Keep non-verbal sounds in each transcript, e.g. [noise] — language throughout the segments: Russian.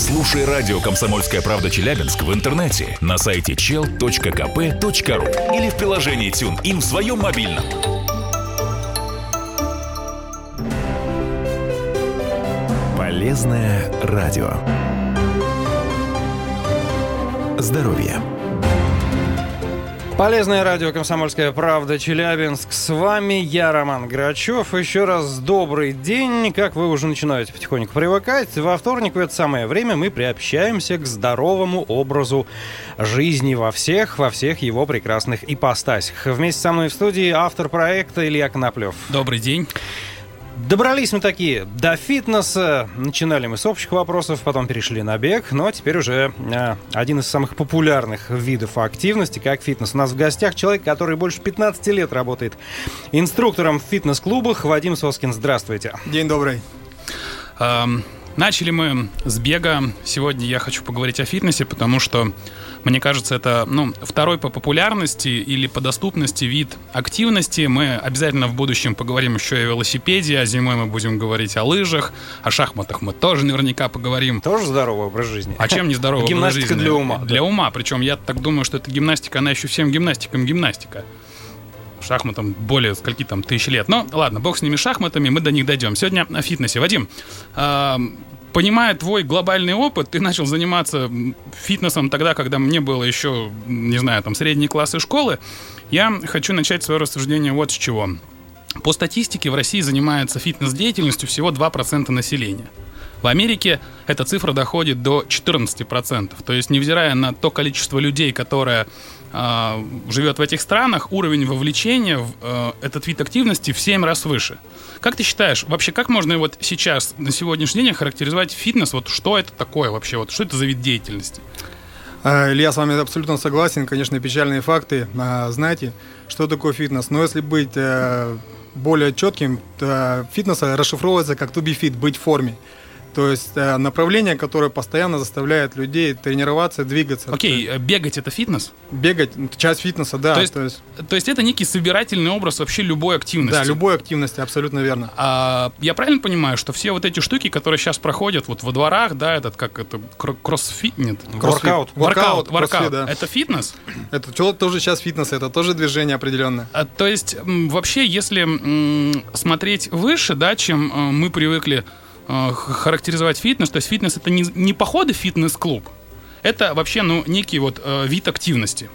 Слушай радио «Комсомольская правда» Челябинск в интернете на сайте chel.kp.ru или в приложении TuneIn в своем мобильном. Полезное радио. Здоровье. Полезное радио «Комсомольская правда» Челябинск. С вами я, Роман Грачев. Еще раз добрый день. Как вы уже начинаете потихоньку привыкать, во вторник в это самое время мы приобщаемся к здоровому образу жизни во всех, во всех его прекрасных ипостасях. Вместе со мной в студии автор проекта Илья Коноплев. Добрый день. Добрались мы такие до фитнеса. Начинали мы с общих вопросов, потом перешли на бег, но теперь уже э, один из самых популярных видов активности, как фитнес. У нас в гостях человек, который больше 15 лет работает инструктором в фитнес-клубах. Вадим Соскин, здравствуйте. День добрый. Эм, начали мы с бега. Сегодня я хочу поговорить о фитнесе, потому что мне кажется, это ну, второй по популярности или по доступности вид активности. Мы обязательно в будущем поговорим еще и о велосипеде, а зимой мы будем говорить о лыжах, о шахматах мы тоже наверняка поговорим. Тоже здоровый образ жизни. А чем не здоровый [laughs] образ жизни? Гимнастика для ума. Для ума. Причем я так думаю, что эта гимнастика, она еще всем гимнастикам гимнастика шахматам более скольки там тысяч лет. Но ладно, бог с ними шахматами, мы до них дойдем. Сегодня о фитнесе. Вадим, э, понимая твой глобальный опыт, ты начал заниматься фитнесом тогда, когда мне было еще, не знаю, там, средние классы школы. Я хочу начать свое рассуждение вот с чего. По статистике в России занимается фитнес-деятельностью всего 2% населения. В Америке эта цифра доходит до 14%. То есть, невзирая на то количество людей, которое э, живет в этих странах, уровень вовлечения в э, этот вид активности в 7 раз выше. Как ты считаешь, вообще как можно вот сейчас, на сегодняшний день, характеризовать фитнес? Вот что это такое вообще? Вот что это за вид деятельности? А, Илья, с вами абсолютно согласен. Конечно, печальные факты. А, знаете, что такое фитнес? Но если быть э, более четким, фитнес расшифровывается как to be fit, быть в форме. То есть э, направление, которое постоянно заставляет людей тренироваться, двигаться. Окей, okay, бегать это фитнес? Бегать, часть фитнеса, да. То есть, то есть... то есть это некий собирательный образ вообще любой активности? Да, любой активности, абсолютно верно. А, я правильно понимаю, что все вот эти штуки, которые сейчас проходят вот во дворах, да, этот как это, кроссфит, нет? Воркаут. Воркаут, воркаут. Да. Это фитнес? Это тоже сейчас фитнес, это тоже движение определенное. А, то есть вообще, если м, смотреть выше, да, чем м, мы привыкли Э, характеризовать фитнес. То есть фитнес это не, не походы в фитнес-клуб, это вообще ну, некий вот э, вид активности.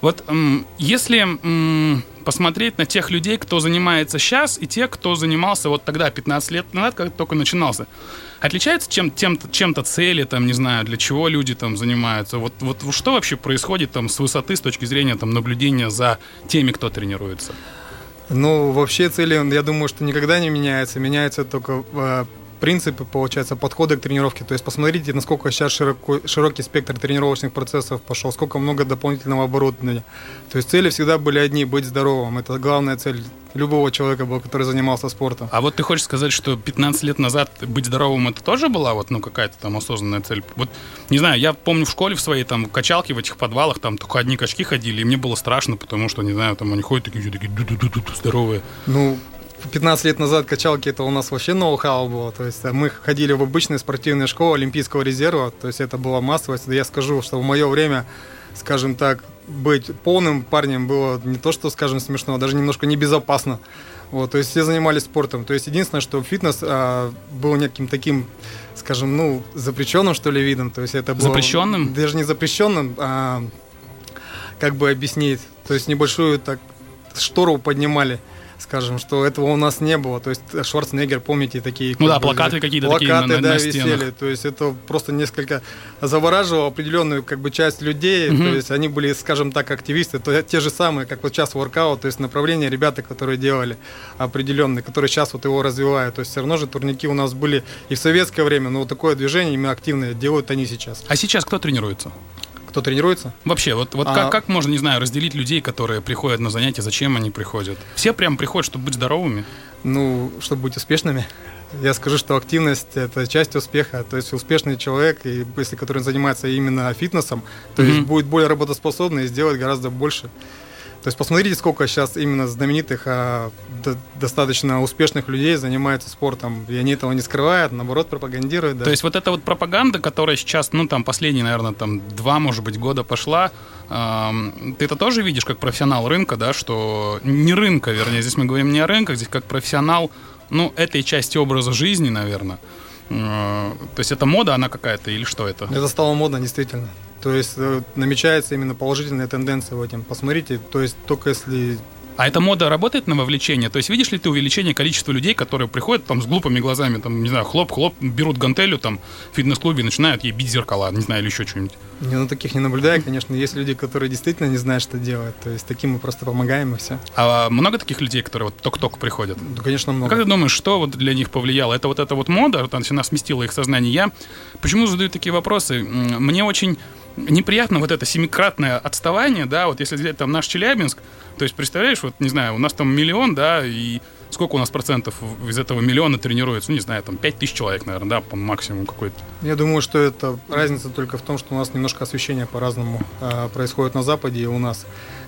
Вот эм, если эм, посмотреть на тех людей, кто занимается сейчас, и тех, кто занимался вот тогда, 15 лет назад, когда только начинался, отличается чем, тем, чем-то цели, там, не знаю, для чего люди там занимаются? Вот, вот что вообще происходит там с высоты, с точки зрения там наблюдения за теми, кто тренируется? Ну, вообще цели, я думаю, что никогда не меняются. Меняются только э, принципы, получается, подходы к тренировке. То есть посмотрите, насколько сейчас широко, широкий спектр тренировочных процессов пошел, сколько много дополнительного оборудования. То есть цели всегда были одни – быть здоровым. Это главная цель любого человека был, который занимался спортом. А вот ты хочешь сказать, что 15 лет назад быть здоровым это тоже была вот, ну, какая-то там осознанная цель? Вот, не знаю, я помню в школе в своей там качалке в этих подвалах там только одни качки ходили, и мне было страшно, потому что, не знаю, там они ходят такие, такие здоровые. Ну, 15 лет назад качалки это у нас вообще ноу-хау было. То есть мы ходили в обычные спортивные школы Олимпийского резерва. То есть это была массовость. Я скажу, что в мое время, скажем так, быть полным парнем было не то, что, скажем, смешно, а даже немножко небезопасно. Вот, то есть все занимались спортом. То есть единственное, что фитнес а, был неким таким, скажем, ну, запрещенным, что ли, видом. То есть это было... Запрещенным? Даже не запрещенным, а как бы объяснить. То есть небольшую так штору поднимали скажем, что этого у нас не было. То есть Шварценеггер, помните, такие... Ну да, плакаты какие-то плакаты, такие на, да, на висели. То есть это просто несколько завораживало определенную как бы часть людей. Угу. То есть они были, скажем так, активисты. То, те же самые, как вот сейчас воркаут, то есть направления ребята, которые делали определенные, которые сейчас вот его развивают. То есть все равно же турники у нас были и в советское время, но вот такое движение именно активное делают они сейчас. А сейчас кто тренируется? Кто тренируется? Вообще, вот, вот а... как, как можно, не знаю, разделить людей, которые приходят на занятия, зачем они приходят? Все прям приходят, чтобы быть здоровыми? Ну, чтобы быть успешными. Я скажу, что активность – это часть успеха. То есть успешный человек, и если который занимается именно фитнесом, то mm-hmm. есть будет более работоспособный и сделать гораздо больше. То есть посмотрите, сколько сейчас именно знаменитых, а, до, достаточно успешных людей занимаются спортом, и они этого не скрывают, наоборот, пропагандируют. Да. То есть вот эта вот пропаганда, которая сейчас, ну там последние, наверное, там два, может быть, года пошла, эм, ты это тоже видишь как профессионал рынка, да, что не рынка, вернее, здесь мы говорим не о рынках, здесь как профессионал, ну, этой части образа жизни, наверное. Э, то есть это мода, она какая-то или что это? Это стало модно, действительно. То есть э, намечается именно положительная тенденция в этом. Посмотрите, то есть только если а эта мода работает на вовлечение? То есть видишь ли ты увеличение количества людей, которые приходят там с глупыми глазами, там, не знаю, хлоп-хлоп, берут гантелю там в фитнес-клубе и начинают ей бить зеркала, не знаю, или еще что-нибудь? Не, ну таких не наблюдаю, конечно. Есть люди, которые действительно не знают, что делать. То есть таким мы просто помогаем и все. А много таких людей, которые вот ток-ток приходят? Ну, конечно, много. Как ты думаешь, что вот для них повлияло? Это вот эта вот мода, вот она сместила их сознание. Я почему задаю такие вопросы? Мне очень неприятно вот это семикратное отставание, да, вот если взять там наш Челябинск, то есть, представляешь, вот, не знаю, у нас там миллион, да, и сколько у нас процентов из этого миллиона тренируется? Ну, не знаю, там 5 тысяч человек, наверное, да, по максимуму какой-то. Я думаю, что это разница только в том, что у нас немножко освещение по-разному э, происходит на Западе и у нас.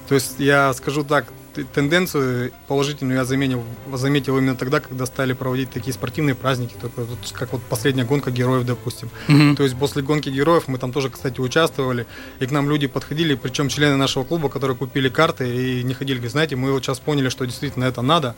То есть я скажу так, тенденцию положительную я заметил, заметил именно тогда, когда стали проводить такие спортивные праздники, только вот, как вот последняя гонка героев, допустим. Mm-hmm. То есть после гонки героев мы там тоже, кстати, участвовали, и к нам люди подходили, причем члены нашего клуба, которые купили карты и не ходили, говорят, знаете, мы вот сейчас поняли, что действительно это надо,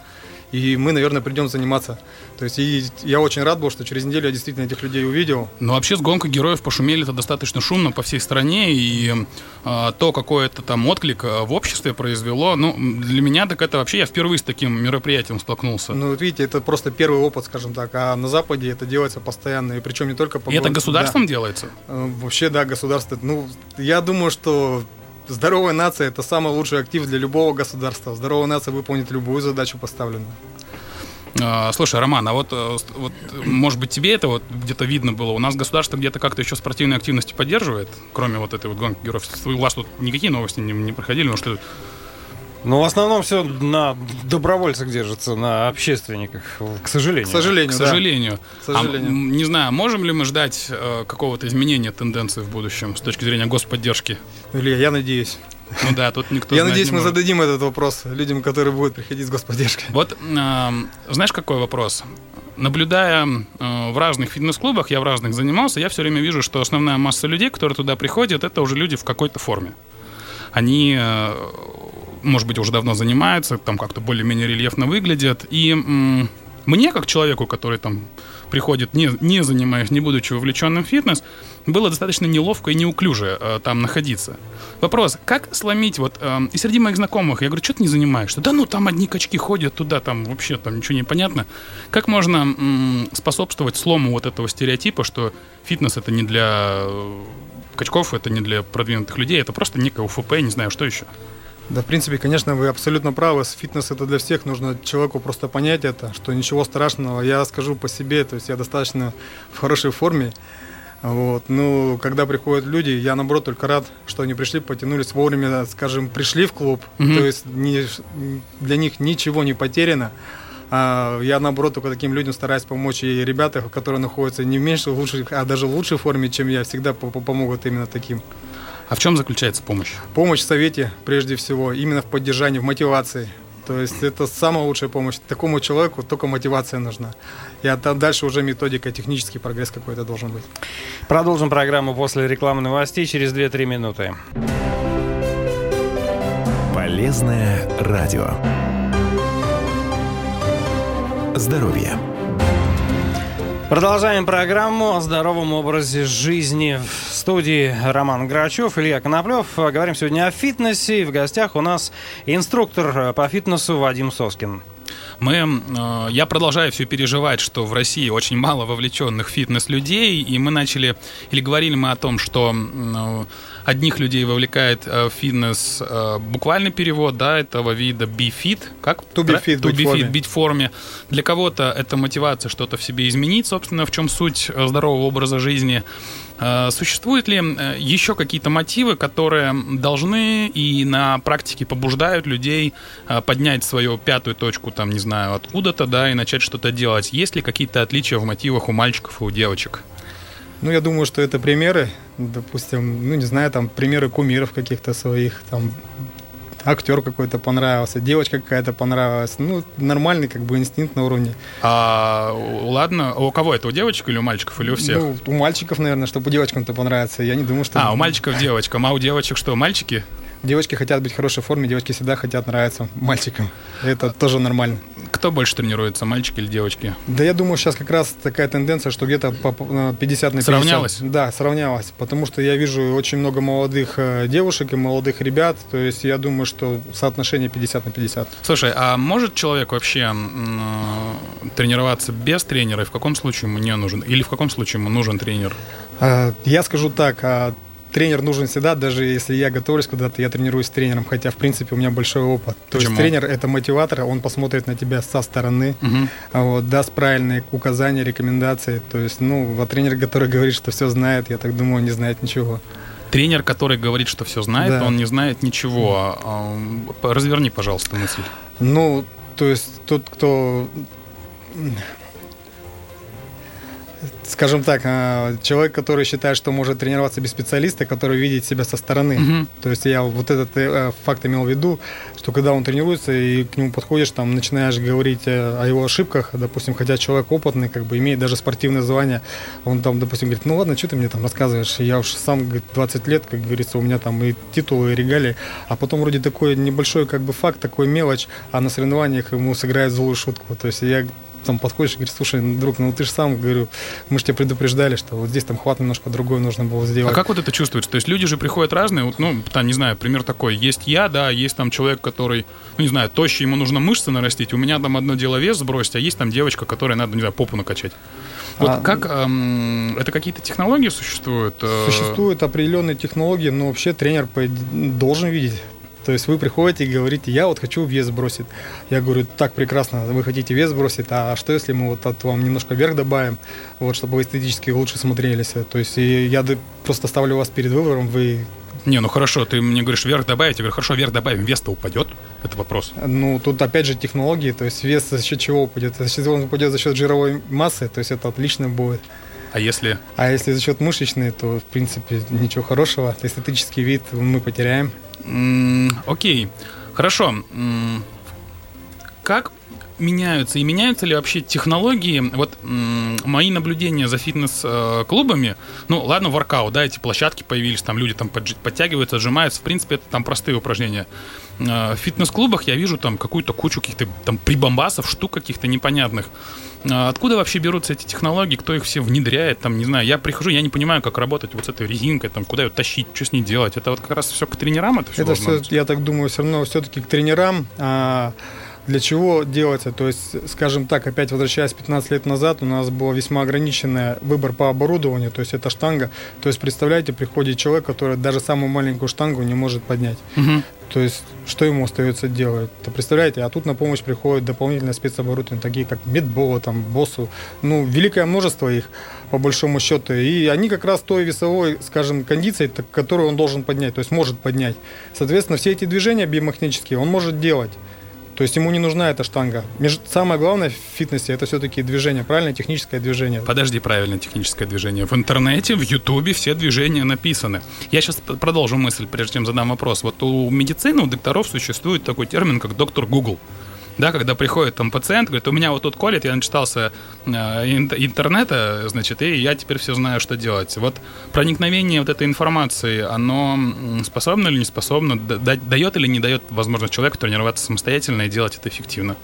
и мы, наверное, придем заниматься. То есть и я очень рад был, что через неделю я действительно этих людей увидел. Ну, вообще с гонкой героев пошумели это достаточно шумно по всей стране, и э, то, какой это там отклик а, в обществе произвело, ну, для меня так это вообще, я впервые с таким мероприятием столкнулся. Ну, вот видите, это просто первый опыт, скажем так, а на Западе это делается постоянно, и причем не только по... И это государством да. делается? Э, вообще, да, государство. Ну, я думаю, что Здоровая нация – это самый лучший актив для любого государства. Здоровая нация выполнит любую задачу поставленную. А, слушай, Роман, а вот, э, вот, может быть, тебе это вот где-то видно было? У нас государство где-то как-то еще спортивные активности поддерживает, кроме вот этой вот гонки героев. У вас тут никакие новости не, не проходили, но что ну, в основном все на добровольцах держится, на общественниках, к сожалению. К сожалению, К сожалению. Да. К сожалению. А, не знаю, можем ли мы ждать э, какого-то изменения тенденции в будущем с точки зрения господдержки? Илья, я надеюсь. Ну да, тут никто Я надеюсь, мы зададим этот вопрос людям, которые будут приходить с господдержкой. Вот, э, знаешь, какой вопрос? Наблюдая э, в разных фитнес-клубах, я в разных занимался, я все время вижу, что основная масса людей, которые туда приходят, это уже люди в какой-то форме. Они э, может быть, уже давно занимаются, там как-то более-менее рельефно выглядят. И м- мне, как человеку, который там приходит, не, не занимаясь, не будучи вовлеченным в фитнес, было достаточно неловко и неуклюже э, там находиться. Вопрос, как сломить вот... Э, и среди моих знакомых, я говорю, что ты не занимаешься? Да ну, там одни качки ходят туда, там вообще там ничего не понятно. Как можно м, способствовать слому вот этого стереотипа, что фитнес это не для э, качков, это не для продвинутых людей, это просто некое УФП, не знаю, что еще? Да, в принципе, конечно, вы абсолютно правы. Фитнес это для всех. Нужно человеку просто понять это, что ничего страшного. Я скажу по себе, то есть я достаточно в хорошей форме. Вот. Ну, когда приходят люди, я наоборот только рад, что они пришли, потянулись вовремя, скажем, пришли в клуб. Mm-hmm. То есть не, для них ничего не потеряно. А я наоборот только таким людям стараюсь помочь. И ребята, которые находятся не в меньшей, лучшей, а даже в лучшей форме, чем я, всегда помогут именно таким. А в чем заключается помощь? Помощь в совете, прежде всего, именно в поддержании, в мотивации. То есть это самая лучшая помощь. Такому человеку только мотивация нужна. И а дальше уже методика, технический прогресс какой-то должен быть. Продолжим программу после рекламы новостей через 2-3 минуты. Полезное радио. Здоровье. Продолжаем программу о здоровом образе жизни. В студии Роман Грачев, Илья Коноплев. Говорим сегодня о фитнесе. В гостях у нас инструктор по фитнесу Вадим Соскин. Мы, э, я продолжаю все переживать, что в России очень мало вовлеченных фитнес-людей, и мы начали, или говорили мы о том, что э, одних людей вовлекает э, фитнес, э, буквальный перевод, да, этого вида be fit, как? To be fit, to be fit, быть в форме. Для кого-то это мотивация что-то в себе изменить, собственно, в чем суть э, здорового образа жизни. Э, существуют ли еще какие-то мотивы, которые должны и на практике побуждают людей поднять свою пятую точку, там, не знаю, откуда-то, да, и начать что-то делать? Есть ли какие-то отличия в мотивах у мальчиков и у девочек? Ну, я думаю, что это примеры, допустим, ну, не знаю, там, примеры кумиров каких-то своих, там, актер какой-то понравился, девочка какая-то понравилась. Ну, нормальный как бы инстинкт на уровне. А, ладно, у кого это, у девочек или у мальчиков, или у всех? Ну, у мальчиков, наверное, чтобы девочкам-то понравится. Я не думаю, что... А, у мальчиков девочкам, а у девочек что, мальчики? Девочки хотят быть в хорошей форме, девочки всегда хотят нравиться мальчикам. Это тоже нормально. Кто больше тренируется, мальчики или девочки? Да я думаю, сейчас как раз такая тенденция, что где-то по 50 на 50. Сравнялось? Да, сравнялось. Потому что я вижу очень много молодых э, девушек и молодых ребят. То есть я думаю, что соотношение 50 на 50. Слушай, а может человек вообще э, тренироваться без тренера? И в каком случае ему не нужен? Или в каком случае ему нужен тренер? А, Я скажу так, а, тренер нужен всегда, даже если я готовлюсь куда-то, я тренируюсь с тренером, хотя, в принципе, у меня большой опыт. То Почему? есть тренер — это мотиватор, он посмотрит на тебя со стороны, а вот, даст правильные указания, рекомендации. То есть, ну, а тренер, который говорит, что все знает, я так думаю, не знает ничего. Тренер, который говорит, что все знает, Да. он не знает ничего. А, м, Разверни, пожалуйста, мысль. Ну, то есть тот, кто скажем так, а, человек, который считает, что может тренироваться без специалиста, который видит себя со стороны. Мгм. То есть я вот этот э, факт имел в виду, что когда он тренируется и к нему подходишь, там начинаешь говорить э, о его ошибках, допустим, хотя человек опытный, как бы имеет даже спортивное звание, он там, допустим, говорит, ну ладно, что ты мне там рассказываешь, я уж сам, говорит, 20 лет, как говорится, у меня там и титулы, и регалии, а потом вроде такой небольшой как бы факт, такой мелочь, а на соревнованиях ему сыграет злую шутку. То есть я там подходишь и говоришь, слушай, друг, ну ты же сам, говорю, мы же тебя предупреждали, что вот здесь там хват немножко другой нужно было А сделать. как вот это чувствуется? То есть люди же приходят разные, вот, ну, там, не знаю, пример такой. Есть я, да, есть там человек, который, ну, не знаю, тощий, ему нужно мышцы нарастить. У меня там одно дело вес сбросить, а есть там девочка, которой надо, не знаю, попу накачать. Вот А, как, эм, это какие-то технологии существуют? э, Существуют определенные технологии, но вообще тренер должен видеть. То есть вы приходите и говорите, я вот хочу вес сбросить. Я говорю, так прекрасно, вы хотите вес сбросить, а что если мы вот от вам немножко вверх добавим, вот чтобы вы эстетически лучше смотрелись. То есть и я просто ставлю вас перед выбором, вы Не, ну хорошо, ты мне говоришь, вверх добавить. Я говорю, хорошо, вверх добавим, вес-то упадет? Это вопрос. Ну, тут опять же технологии, то есть вес за счет чего упадет? Если он упадет за счет жировой массы, то есть это отлично будет. А если... А если за счет мышечной, то, в принципе, ничего хорошего. Эстетический вид мы потеряем. М, Окей, хорошо. М, Как меняются и меняются ли вообще технологии? Вот мои наблюдения за фитнес-клубами, ну ладно, воркаут, да, эти площадки появились, там люди там подтягиваются, отжимаются, в принципе, это там простые упражнения. Э, В фитнес-клубах я вижу там какую-то кучу каких-то там прибамбасов, штук каких-то непонятных. А Откуда вообще берутся эти технологии, кто их все внедряет, там, не знаю, я прихожу, я не понимаю, как работать вот с этой резинкой, там, куда ее тащить, что с ней делать, это вот как раз все к тренерам это все Это все, я так думаю, все равно все-таки к тренерам. А для чего делается? То есть, скажем так, опять возвращаясь 15 лет назад, у нас был весьма ограниченный выбор по оборудованию, то есть это штанга. То есть, представляете, приходит человек, который даже самую маленькую штангу не может поднять. То есть, что ему остается делать? То представляете, а тут на помощь приходит дополнительное спецоборудование, такие как медбола, там, боссу, ну, великое множество их, по большому счету, и они как раз той весовой, скажем, кондицией, которую он должен поднять, то есть может поднять. Соответственно, все эти движения биомеханические он может делать. То есть ему не нужна эта штанга. Самое главное в фитнесе это все-таки движение, правильное техническое движение. Подожди, правильное техническое движение. В интернете, в Ютубе все движения написаны. Я сейчас продолжу мысль, прежде чем задам вопрос. Вот у медицины, у докторов существует такой термин, как доктор Google. Да, когда приходит там пациент, говорит, у меня вот тут колет, я начитался э, ин- интернета, значит, и я теперь все знаю, что делать. Вот проникновение вот этой информации, оно способно или не способно, да- да- дает или не дает возможность человеку тренироваться самостоятельно и делать это эффективно?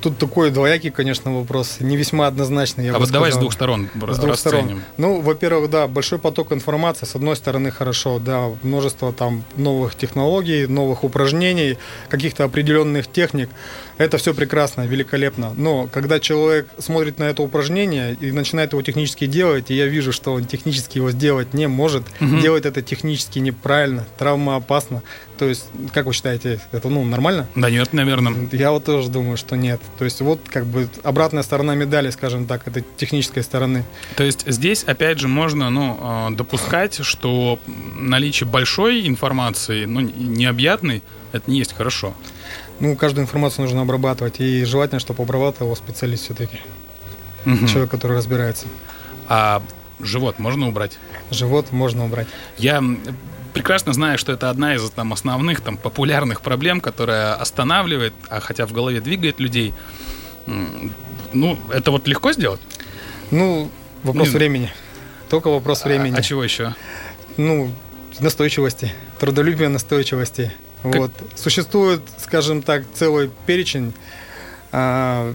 Тут такой двоякий, конечно, вопрос, не весьма однозначный. Я а вот давай с двух сторон С двух сторон. Ну, во-первых, да, большой поток информации, с одной стороны, хорошо, да, множество там новых технологий, новых упражнений, каких-то определенных техник. Это все прекрасно, великолепно. Но когда человек смотрит на это упражнение и начинает его технически делать, и я вижу, что он технически его сделать не может, Мгм. делает это технически неправильно, травмоопасно. То есть, как вы считаете, это ну, нормально? Да нет, наверное. Я вот тоже думаю, что нет. То есть вот как бы обратная сторона медали, скажем так, этой технической стороны. То есть здесь, опять же, можно ну, э, допускать, что наличие большой информации, ну, необъятной, это не есть хорошо. Ну, каждую информацию нужно обрабатывать. И желательно, чтобы обрабатывал специалист все-таки. Мгм. Человек, который разбирается. А живот можно убрать? Живот можно убрать. Я прекрасно знаешь, что это одна из там, основных там, популярных проблем, которая останавливает, а хотя в голове двигает людей. Ну, это вот легко сделать? Ну, вопрос Не- времени. Только вопрос времени. А, а чего еще? Ну, настойчивости, трудолюбия, настойчивости. Как- Вот. Существует, скажем так, целый перечень а,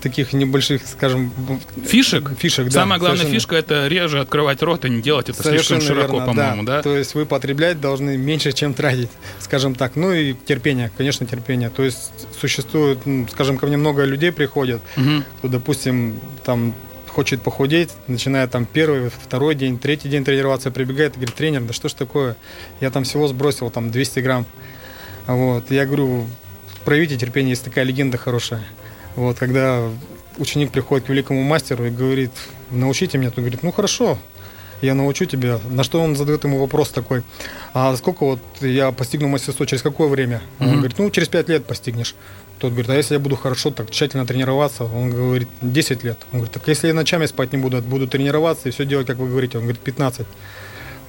таких небольших, скажем, Фишек? фишек. да, Самая главная совершенно. фишка это реже открывать рот и не делать это слишком Совершенно широко, верно, по-моему, да? То есть вы потреблять должны меньше, чем тратить, скажем так. Ну и терпение, конечно, терпение. То есть существует, ну, скажем, ко мне много людей приходят, Мгм. кто, допустим, там хочет похудеть, начиная там первый, второй день, третий день тренироваться, прибегает и говорит, тренер, да что ж такое, я там всего сбросил там 200 грамм. Вот, я говорю, проявите терпение, есть такая легенда хорошая. Вот, когда ученик приходит к великому мастеру и говорит, научите меня, то говорит, ну хорошо, я научу тебя. На что он задает ему вопрос такой, а сколько вот я постигну мастерство, через какое время? Он Мгм. говорит, ну через 5 лет постигнешь. Тот говорит, а если я буду хорошо так тщательно тренироваться? Он говорит, 10 лет. Он говорит, так если я ночами спать не буду, буду тренироваться и все делать, как вы говорите. Он говорит, 15.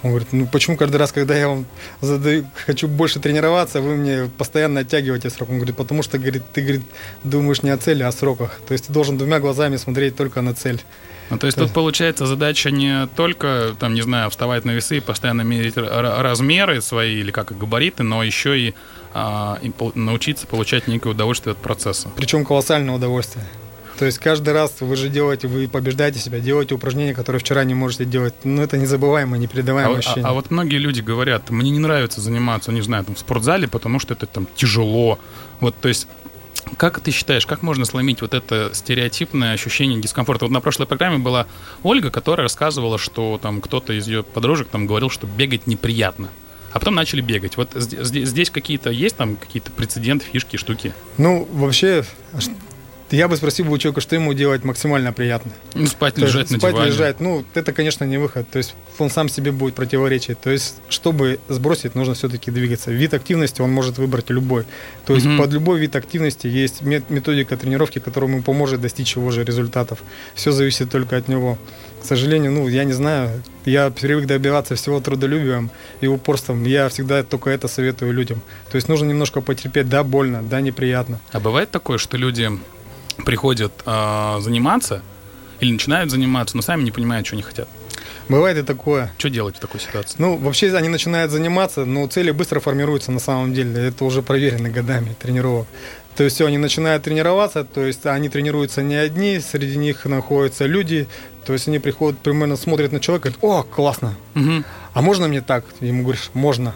Он говорит, ну почему каждый раз, когда я вам задаю, хочу больше тренироваться, вы мне постоянно оттягиваете срок? Он говорит, потому что, говорит, ты, говорит, думаешь не о цели, а о сроках. То есть ты должен двумя глазами смотреть только на цель. Ну, то есть тут получается задача не только, там, не знаю, вставать на весы и постоянно мерить размеры свои или как габариты, но еще и, а, и научиться получать некое удовольствие от процесса. Причем колоссальное удовольствие. То есть каждый раз вы же делаете, вы побеждаете себя, делаете упражнения, которые вчера не можете делать. Ну, это незабываемое, А, непередаваемое а- ощущение. а вот многие люди говорят, мне не нравится заниматься, не знаю, там, в спортзале, потому что это там тяжело. Вот, то есть как ты считаешь, как можно сломить вот это стереотипное ощущение дискомфорта? Вот на прошлой программе была Ольга, которая рассказывала, что там кто-то из ее подружек там говорил, что бегать неприятно. А потом начали бегать. Вот зд- зд- здесь какие-то есть там какие-то прецеденты, фишки, штуки? Ну, вообще, я бы спросил бы у человека, что ему делать максимально приятно. Ну, спать, То есть лежать на спать, диване. лежать, ну, это, конечно, не выход. То есть он сам себе будет противоречить. То есть, чтобы сбросить, нужно все-таки двигаться. Вид активности он может выбрать любой. То есть Мгм. под любой вид активности есть мет- методика тренировки, которая ему поможет достичь его же результатов. Все зависит только от него. К сожалению, ну, я не знаю, я привык добиваться всего трудолюбием и упорством. Я всегда только это советую людям. То есть нужно немножко потерпеть, да, больно, да, неприятно. А бывает такое, что люди приходят а, заниматься или начинают заниматься, но сами не понимают, что они хотят. Бывает и такое. Что делать в такой ситуации? Ну, вообще они начинают заниматься, но цели быстро формируются на самом деле. Это уже проверено годами тренировок. То есть все, они начинают тренироваться, то есть они тренируются не одни, среди них находятся люди, то есть они приходят, примерно смотрят на человека, говорят, о, классно, Мгм. а можно мне так? Ему говоришь, можно.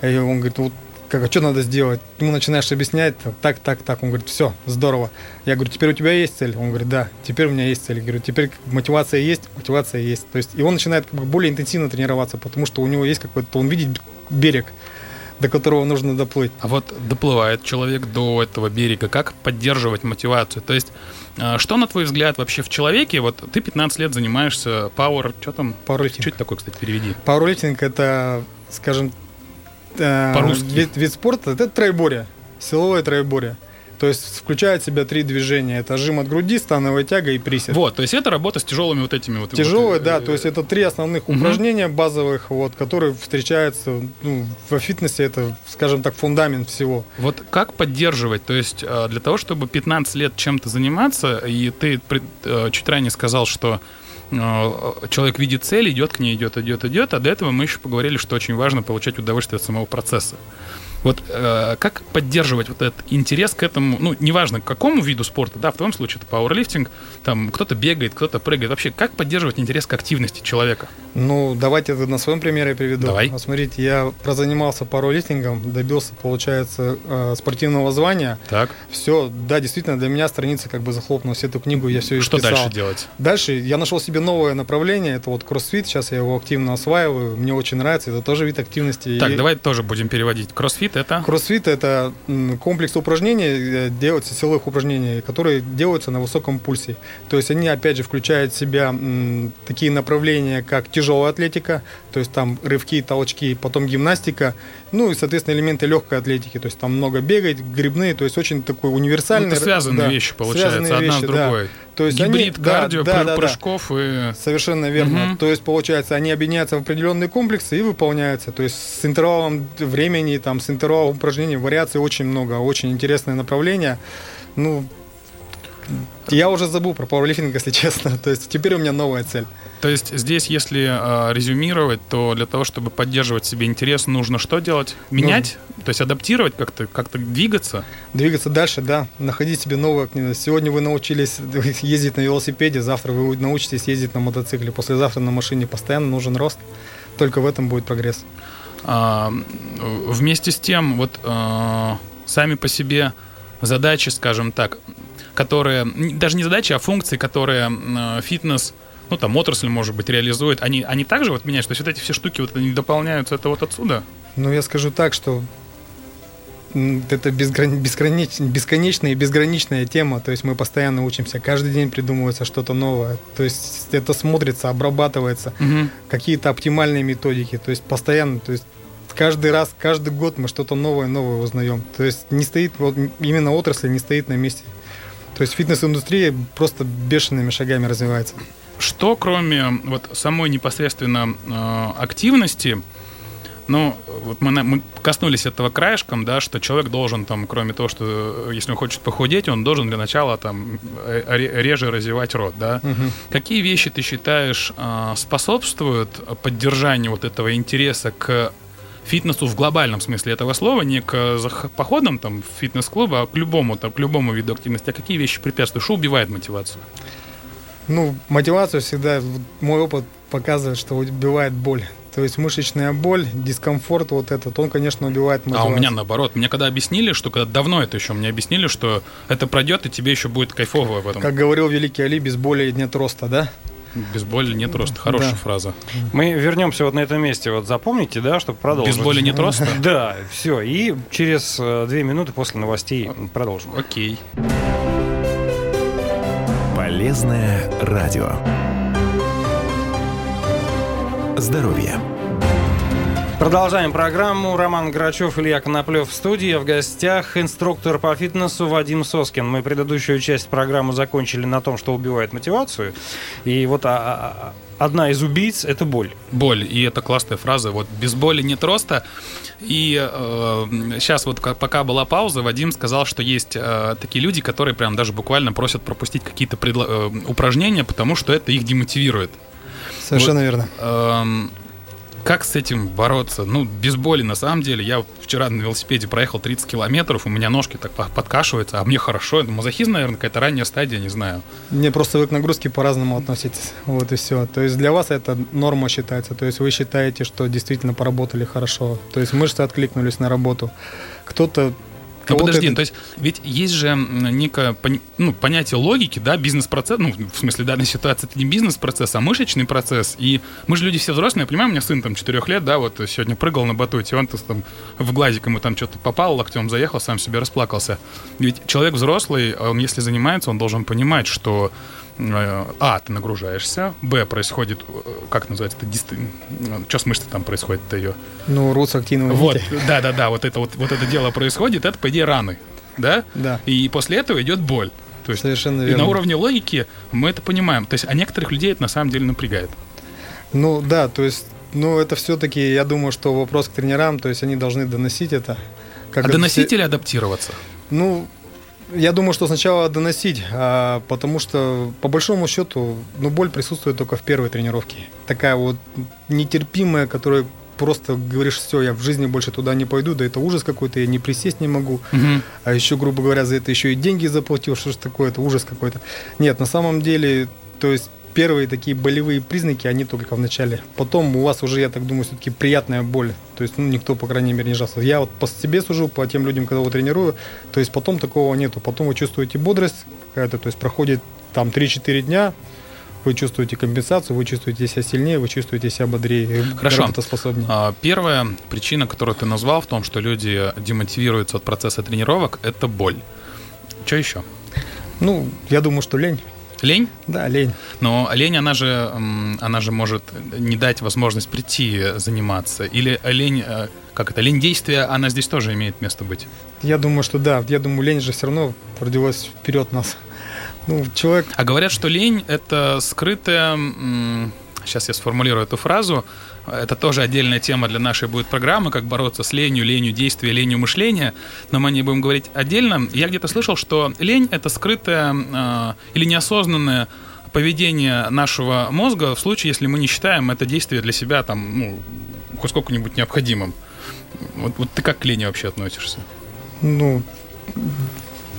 И он говорит, вот как, а что надо сделать? Ему начинаешь объяснять, так, так, так. Он говорит, все, здорово. Я говорю, теперь у тебя есть цель? Он говорит, да, теперь у меня есть цель. Я говорю, теперь мотивация есть, мотивация есть. То есть и он начинает как бы более интенсивно тренироваться, потому что у него есть какой-то, он видит берег, до которого нужно доплыть. А вот доплывает человек до этого берега, как поддерживать мотивацию? То есть, а, что, на твой взгляд, вообще в человеке? Вот ты 15 лет занимаешься power, что там? Пауэрлифтинг. Что это такое, кстати, переведи? Пауэрлифтинг это, скажем, э, По-русски. вид, вид спорта, это троеборье, силовое троеборье. То есть включает в себя три движения. Это жим от груди, становая тяга и присед. Вот, то есть это работа с тяжелыми вот этими вот... Тяжелые, вот, да, э, то есть это три основных Мгм. упражнения базовых, вот, которые встречаются ну, во фитнесе, это, скажем так, фундамент всего. Вот как поддерживать? То есть э, для того, чтобы 15 лет чем-то заниматься, и ты э, чуть ранее сказал, что человек видит цель, идет к ней, идет, идет, идет, а до этого мы еще поговорили, что очень важно получать удовольствие от самого процесса. Вот э, как поддерживать вот этот интерес к этому, ну, неважно, к какому виду спорта, да, в твоем случае это пауэрлифтинг, там кто-то бегает, кто-то прыгает. Вообще, как поддерживать интерес к активности человека? Ну, давайте это на своем примере приведу. Давай. Вот Смотрите, я прозанимался пауэрлифтингом, добился, получается, э, спортивного звания. Так, Все, да, действительно, для меня страница как бы захлопнулась. Эту книгу я все что исписал. дальше делать? Дальше я нашел себе новое направление, это вот кроссфит, сейчас я его активно осваиваю, мне очень нравится, это тоже вид активности. Так, И давай тоже будем переводить. Кроссфит это... Кроссфит это комплекс упражнений, э, делается силовых упражнений, которые делаются на высоком пульсе. То есть они опять же включают в себя такие направления, как тяжелая атлетика, то есть там рывки, толчки, потом гимнастика, ну и соответственно элементы легкой атлетики, то есть там много бегать, грибные, то есть очень такой универсальный. Ну, это связанные да, вещи, получается, связанные одна с вещи, да. То есть Гибрид они, да, кардио, да, пры- да, да. прыжков и... Совершенно верно. Мгм. То есть, получается, они объединяются в определенные комплексы и выполняются. То есть с интервалом времени, там, с интервалом упражнений вариаций очень много. Очень интересное направление. Ну, я уже забыл про пауэрлифтинг, если [laughs] честно. То есть теперь у меня новая цель. То есть здесь, если э, резюмировать, то для того, чтобы поддерживать себе интерес, нужно что делать? Менять? То есть адаптировать как-то, как-то двигаться? Двигаться дальше, да, находить себе новую активность. Сегодня вы научились [laughs] ездить на велосипеде, завтра вы научитесь ездить на мотоцикле, послезавтра на машине. Постоянно нужен рост. Только в этом будет прогресс. А, вместе с тем, вот э, сами по себе задачи, скажем так, которые, даже не задачи, а функции, которые э, фитнес, ну там отрасль, может быть, реализует, они, они также вот меняются? То есть вот эти все штуки вот они дополняются, это вот отсюда? Ну, я скажу так, что это безграни- бесконеч- бесконечная и безграничная тема. То есть мы постоянно учимся. Каждый день придумывается что-то новое. То есть это смотрится, обрабатывается. Мгм. Какие-то оптимальные методики. То есть постоянно, то есть каждый раз, каждый год мы что-то новое, новое узнаем. То есть не стоит, вот именно отрасль не стоит на месте. То есть фитнес-индустрия просто бешеными шагами развивается. Что кроме вот самой непосредственно э, активности, ну, вот мы, на- мы коснулись этого краешком, да, что человек должен там, кроме того, что э, если он хочет похудеть, он должен для начала там э, ре- реже развивать рот, да. Какие вещи ты считаешь э, способствуют поддержанию вот этого интереса к фитнесу в глобальном смысле этого слова, не к зах- походам там в фитнес-клуб, а к любому там, к любому виду активности. А какие вещи препятствуют? Что убивает мотивацию? Ну, мотивацию всегда, мой опыт показывает, что убивает боль. То есть мышечная боль, дискомфорт вот этот, он, конечно, убивает А мотивацию. у меня наоборот. Мне когда объяснили, что когда давно это еще мне объяснили, что это пройдет, и тебе еще будет кайфово в этом. Как говорил великий Али, без боли нет роста, да? Без боли нет роста. Хорошая Да. фраза. Мы вернемся вот на этом месте. Вот запомните, да, чтобы продолжить. Без боли нет роста? [laughs] Да, все. И через э, две минуты после новостей продолжим. Окей. Полезное радио. Здоровье. Продолжаем программу. Роман Грачев, Илья Коноплев в студии. В гостях инструктор по фитнесу Вадим Соскин. Мы предыдущую часть программы закончили на том, что убивает мотивацию. И вот а, а, а, одна из убийц – это боль. Боль. И это классная фраза. Вот без боли нет роста. И сейчас вот пока была пауза, Вадим сказал, что есть э, такие люди, которые прям даже буквально просят пропустить какие-то предло- э, упражнения, потому что это их демотивирует. Совершенно верно. Эм, как с этим бороться? Ну, без боли, на самом деле. Я вчера на велосипеде проехал 30 километров, у меня ножки так по- подкашиваются, а мне хорошо. Это мазохизм, наверное, какая-то ранняя стадия, не знаю. Мне просто вы к нагрузке по-разному относитесь. Вот и все. То есть для вас это норма считается. То есть вы считаете, что действительно поработали хорошо. То есть мышцы откликнулись на работу. Кто-то Ну подожди, это- то есть ведь есть же некое ну, понятие логики, да, бизнес-процесс, ну, в смысле, данной ситуации это не бизнес-процесс, а мышечный процесс. И мы же люди все взрослые, я понимаю, у меня сын там 4 лет, да, вот сегодня прыгал на батуте, он там в глазик ему там что-то попал, локтем заехал, сам себе расплакался. Ведь человек взрослый, он если занимается, он должен понимать, что а, ты нагружаешься, б, происходит, э, как называется, это что с мышцей там происходит-то ее? Ну, рутся активно. Вот, да, да, да, вот это вот, вот это дело происходит, это, по идее, раны, да? Да. И после этого идет боль. То есть, Совершенно и верно. на уровне логики мы это понимаем. То есть, а некоторых людей это на самом деле напрягает. Ну да, то есть, ну это все-таки, я думаю, что вопрос к тренерам, то есть они должны доносить это. Как а доносить все- или адаптироваться? Ну, я думаю, что сначала доносить, а, потому что по большому счету, ну боль присутствует только в первой тренировке. Такая вот нетерпимая, которая просто говоришь, все, я в жизни больше туда не пойду, да это ужас какой-то, я не присесть не могу. Мгм. А еще, грубо говоря, за это еще и деньги заплатил, что ж такое, это ужас какой-то. Нет, на самом деле, то есть первые такие болевые признаки, они только в начале. Потом у вас уже, я так думаю, все-таки приятная боль. То есть, ну, никто, по крайней мере, не жаловался. Я вот по себе сужу, по тем людям, кого тренирую, то есть потом такого нету. Потом вы чувствуете бодрость какая-то, то есть проходит там 3-4 дня, вы чувствуете компенсацию, вы чувствуете себя сильнее, вы чувствуете себя бодрее, Хорошо. работоспособнее. А, Первая причина, которую ты назвал в том, что люди демотивируются от процесса тренировок, это боль. Что еще? Ну, я думаю, что лень. Лень? Да, лень. Но лень, она же, она же может не дать возможность прийти заниматься. Или лень, э, как это, лень действия, она здесь тоже имеет место быть. Я думаю, что да. Я думаю, лень же все равно родилась вперед нас. Ну, человек... А говорят, что лень — это скрытая... Сейчас я сформулирую эту фразу. Это тоже отдельная тема для нашей будет программы, как бороться с ленью, ленью действия, ленью мышления. Но мы не будем говорить отдельно. Я где-то слышал, что лень — это скрытая э, или неосознанное поведение нашего мозга в случае, если мы не считаем это действие для себя там, ну, хоть сколько-нибудь необходимым. Вот, вот ты как к лени вообще относишься? Ну,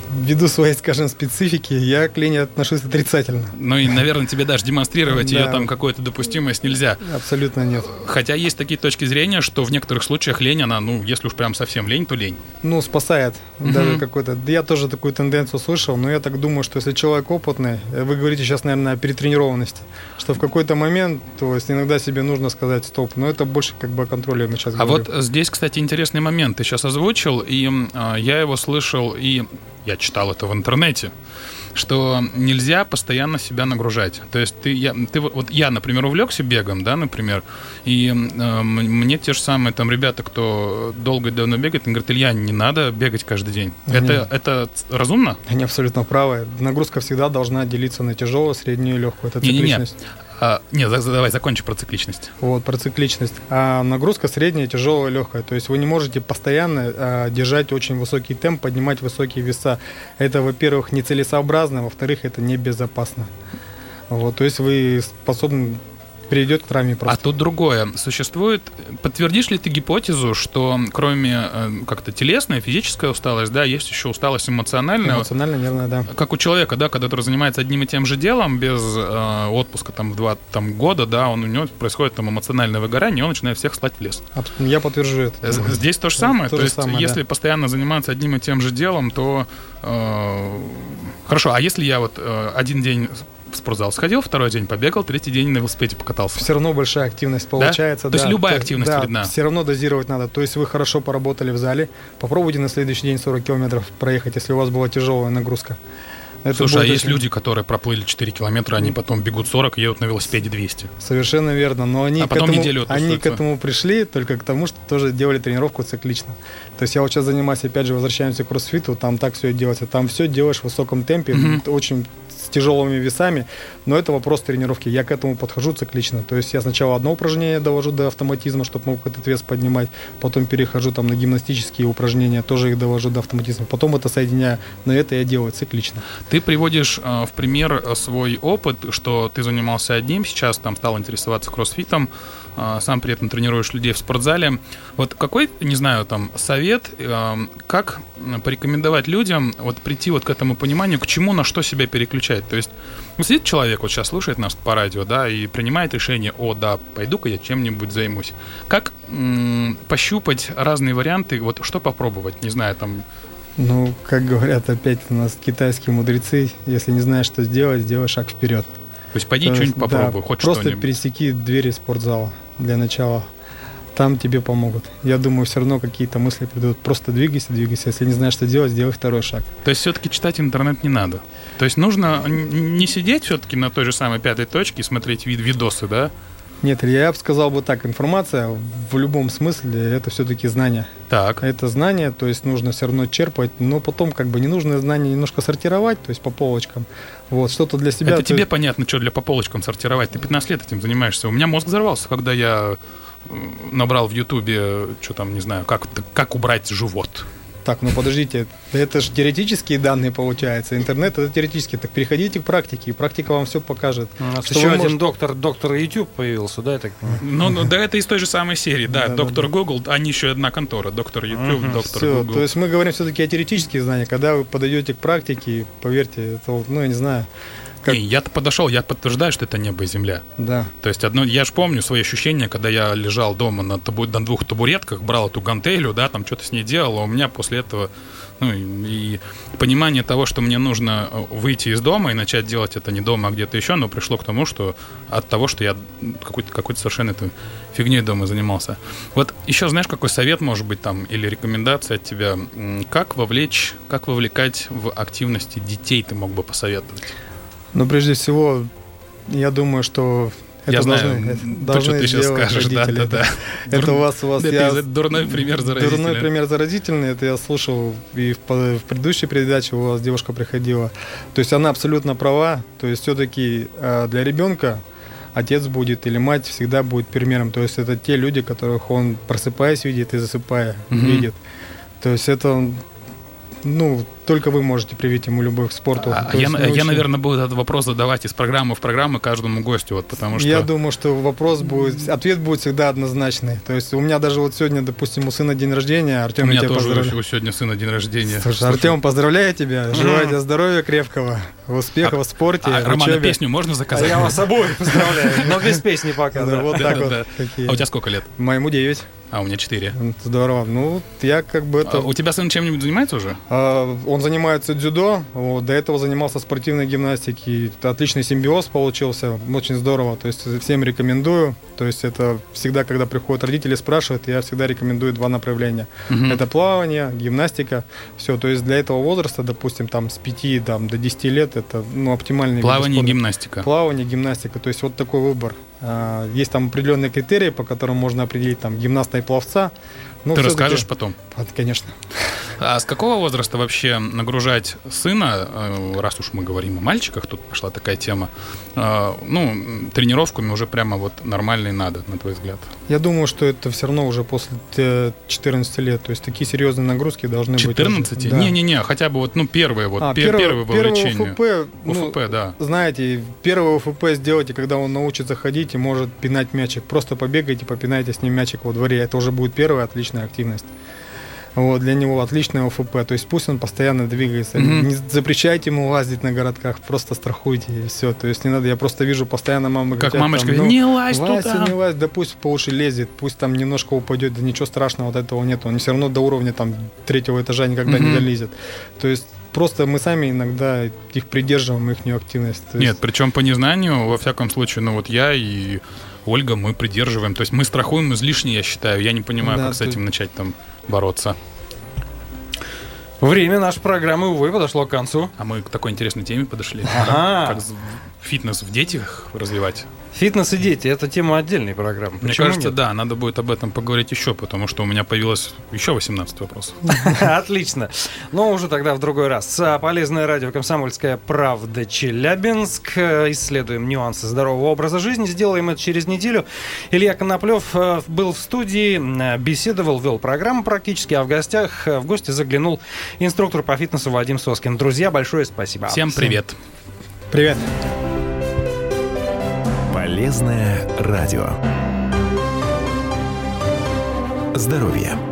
ввиду своей, скажем, специфики, я к лени отношусь отрицательно. Ну и, наверное, тебе даже демонстрировать ее там какую-то допустимость нельзя. Абсолютно нет. Хотя есть такие точки зрения, что в некоторых случаях лень, она, ну, если уж прям совсем лень, то лень. Ну, спасает даже какой-то. Я тоже такую тенденцию слышал, но я так думаю, что если человек опытный, э, вы говорите сейчас, наверное, о перетренированности, что в какой-то момент, то есть иногда себе нужно сказать стоп, но это больше как бы о контроле мы сейчас А вот здесь, кстати, интересный момент ты сейчас озвучил, и э, я его слышал и я читал это в интернете, что нельзя постоянно себя нагружать. То есть ты, я, ты вот я, например, увлекся бегом, да, например, и э, мне те же самые там ребята, кто долго и давно бегает, они говорят, Илья, не надо бегать каждый день. Они, это, это разумно? Они абсолютно правы. Нагрузка всегда должна делиться на тяжелую, среднюю и легкую. Это цикличность. Не, не, не. А, нет, давай закончи про цикличность. Вот, про цикличность. А нагрузка средняя, тяжелая, легкая. То есть вы не можете постоянно а, держать очень высокий темп, поднимать высокие веса. Это, во-первых, нецелесообразно, во-вторых, это небезопасно. Вот, то есть вы способны приведет к травме просто. А тут другое. Существует... Подтвердишь ли ты гипотезу, что кроме э, как-то телесной, физическая усталость, да, есть еще усталость эмоциональная? Эмоциональная, нервная, да. Как у человека, да, который занимается одним и тем же делом, без э, отпуска там в два там, года, да, он, у него происходит там эмоциональное выгорание, и он начинает всех слать в лес. Я подтвержу это. Э, здесь то же самое. То, то есть, самое, если да. постоянно заниматься одним и тем же делом, то... Э, хорошо, а если я вот э, один день в спортзал сходил, второй день побегал, третий день на велосипеде покатался. Все равно большая активность получается. Да? То да. есть любая активность да, вредна. Все равно дозировать надо. То есть вы хорошо поработали в зале, попробуйте на следующий день 40 километров проехать, если у вас была тяжелая нагрузка. Это Слушай, а есть люди, которые проплыли 4 километра, они потом бегут 40 и едут на велосипеде 200. Совершенно верно, но они, а к, этому, неделю они к этому пришли только к тому, что тоже делали тренировку циклично. То есть я вот сейчас занимаюсь, опять же, возвращаемся к кроссфиту, там так все делается, там все делаешь в высоком темпе, mm-hmm. очень тяжелыми весами, но это вопрос тренировки. Я к этому подхожу циклично. То есть я сначала одно упражнение довожу до автоматизма, чтобы мог этот вес поднимать, потом перехожу там на гимнастические упражнения, тоже их довожу до автоматизма, потом это соединяю, но это я делаю циклично. Ты приводишь э, в пример э, свой опыт, что ты занимался одним, сейчас там стал интересоваться кроссфитом, сам при этом тренируешь людей в спортзале. Вот какой, не знаю, там совет, эм, как порекомендовать людям вот прийти вот к этому пониманию, к чему, на что себя переключать? То есть ну, сидит человек, вот сейчас слушает нас по радио, да, и принимает решение, о, да, пойду-ка я чем-нибудь займусь. Как пощупать разные варианты, вот что попробовать, не знаю, там... Ну, как говорят опять у нас китайские мудрецы, если не знаешь, что сделать, сделай шаг вперед. То есть пойди что-нибудь попробуй, да, хоть просто что-нибудь. пересеки двери спортзала для начала. Там тебе помогут. Я думаю, все равно какие-то мысли придут. Просто двигайся, двигайся. Если не знаешь, что делать, сделай второй шаг. То есть все-таки читать интернет не надо. То есть нужно не сидеть все-таки на той же самой пятой точке и смотреть вид видосы, да? Нет, я бы сказал бы так, информация в любом смысле это все-таки знание. Так. Это знание, то есть нужно все равно черпать, но потом как бы ненужные знания немножко сортировать, то есть по полочкам. Вот, что-то для себя. Это тебе есть... понятно, что для по полочкам сортировать. Ты 15 лет этим занимаешься. У меня мозг взорвался, когда я э, набрал в Ютубе, что там, не знаю, как, как убрать живот. Так, ну подождите, это же теоретические данные получается. Интернет это теоретически. Так переходите к практике, и практика вам все покажет. У нас еще один может... доктор, доктор YouTube появился, да, я так? Ну, ну, да, это из той же самой серии, да. да доктор да, Google, они еще одна контора. Доктор YouTube, угу. доктор все, Google. То есть мы говорим все-таки о теоретических знаниях. Когда вы подойдете к практике, поверьте, это, ну, я не знаю, как... Не, я-то подошел, я подтверждаю, что это небо и земля. Да. То есть одно, я же помню свои ощущения, когда я лежал дома на, табу, на двух табуретках, брал эту гантелю, да, там что-то с ней делал, а у меня после этого, ну, и, понимание того, что мне нужно э, выйти из дома и начать делать это не дома, а где-то еще, но пришло к тому, что от того, что я какой-то какой совершенно этой фигней дома занимался. Вот еще знаешь, какой совет может быть там или рекомендация от тебя? Как вовлечь, как вовлекать в активности детей ты мог бы посоветовать? Но прежде всего, я думаю, что Я знаю, должны- это то, что ты сейчас скажешь, да, родители, да, да. Это у вас, у вас Это я- дурной пример заразительный. Дурной пример заразительный, это я слушал и в, в предыдущей передаче у вас девушка приходила. То есть она абсолютно права. То есть все-таки для ребенка отец будет или мать всегда будет примером. То есть это те люди, которых он просыпаясь видит и засыпая Мгм. видит. То есть это, ну, только вы можете привить ему любовь к спорту. А я, есть я, наверное, буду этот вопрос задавать из программы в программу каждому гостю, вот потому что... Я думаю, что вопрос будет, ответ будет всегда однозначный. То есть у меня даже вот сегодня, допустим, у сына день рождения, у Артем, я меня тебя тоже поздравляю. у- сегодня сына день рождения. Слушай, Артем, поздравляю тебя. Желаю тебе здоровья крепкого, успехов в спорте, А, в Романа, учебе. песню можно А заказать? я вас обоих поздравляю, но без песни пока. Вот [laughs] Да, так вот. А у тебя сколько лет? Моему 9. А, у меня 4. Здорово. Ну, я как бы это... А у тебя сын чем-нибудь занимается уже? А, Он занимается дзюдо, вот, до этого занимался спортивной гимнастикой. Отличный симбиоз получился, очень здорово. То есть всем рекомендую. То есть это всегда, когда приходят родители, спрашивают, я всегда рекомендую два направления. Мгм. Это плавание, гимнастика. Все, то есть для этого возраста, допустим, там с 5 там, до 10 лет, это ну, оптимальный Плавание гимнастика. Плавание, гимнастика, то есть вот такой выбор. А, Есть там определенные критерии, по которым можно определить там гимнаста и пловца. Но Ты расскажешь потом. А, Конечно. А с какого возраста вообще нагружать сына, э, раз уж мы говорим о мальчиках, тут пошла такая тема, э, ну, тренировками уже прямо вот нормальные надо, на твой взгляд? Я думаю, что это все равно уже после э, 14 лет. То есть такие серьезные нагрузки должны быть. 14? уже. Да. Не-не-не, хотя бы вот, ну, первые вот, А, пер- первое- первые по первое увлечению. УФП, ну, УФП, да. знаете, первый УФП сделайте, когда он научится ходить и может пинать мячик. Просто побегайте, попинайте с ним мячик во дворе. Это уже будет первая отличная активность. Вот, для него отличный ОФП. То есть пусть он постоянно двигается. Мгм. Не запрещайте ему лазить на городках, просто страхуйте и все. То есть не надо, я просто вижу постоянно мамы Как говорят, мамочка там, ну, не лазь Вася, туда. не лазь, да пусть по уши лезет, пусть там немножко упадет, да ничего страшного, вот этого нет. Он все равно до уровня там третьего этажа никогда не Мгм. долезет. То есть просто мы сами иногда их придерживаем, их активность. То Нет, есть- причем по незнанию, во всяком случае, ну вот я и Ольга, мы придерживаем. То есть мы страхуем излишне, я считаю. Я не понимаю, Да, как с то- этим начать там бороться. Время нашей программы, увы, подошло к концу. А мы к такой интересной теме подошли. Ага. Как фитнес в детях развивать. Фитнес и дети – это тема отдельной программы. Мне Почему кажется, нет? да, надо будет об этом поговорить еще, потому что у меня появилось еще 18 вопрос. Отлично. Но уже тогда в другой раз. А, Полезное радио «Комсомольская правда» Челябинск. Исследуем нюансы здорового образа жизни. Сделаем это через неделю. Илья Коноплев э, был в студии, э, беседовал, вел программу практически, а в гостях, э, в гости заглянул инструктор по фитнесу Вадим Соскин. Друзья, большое спасибо. Всем привет. Привет. Полезное радио. Здоровье.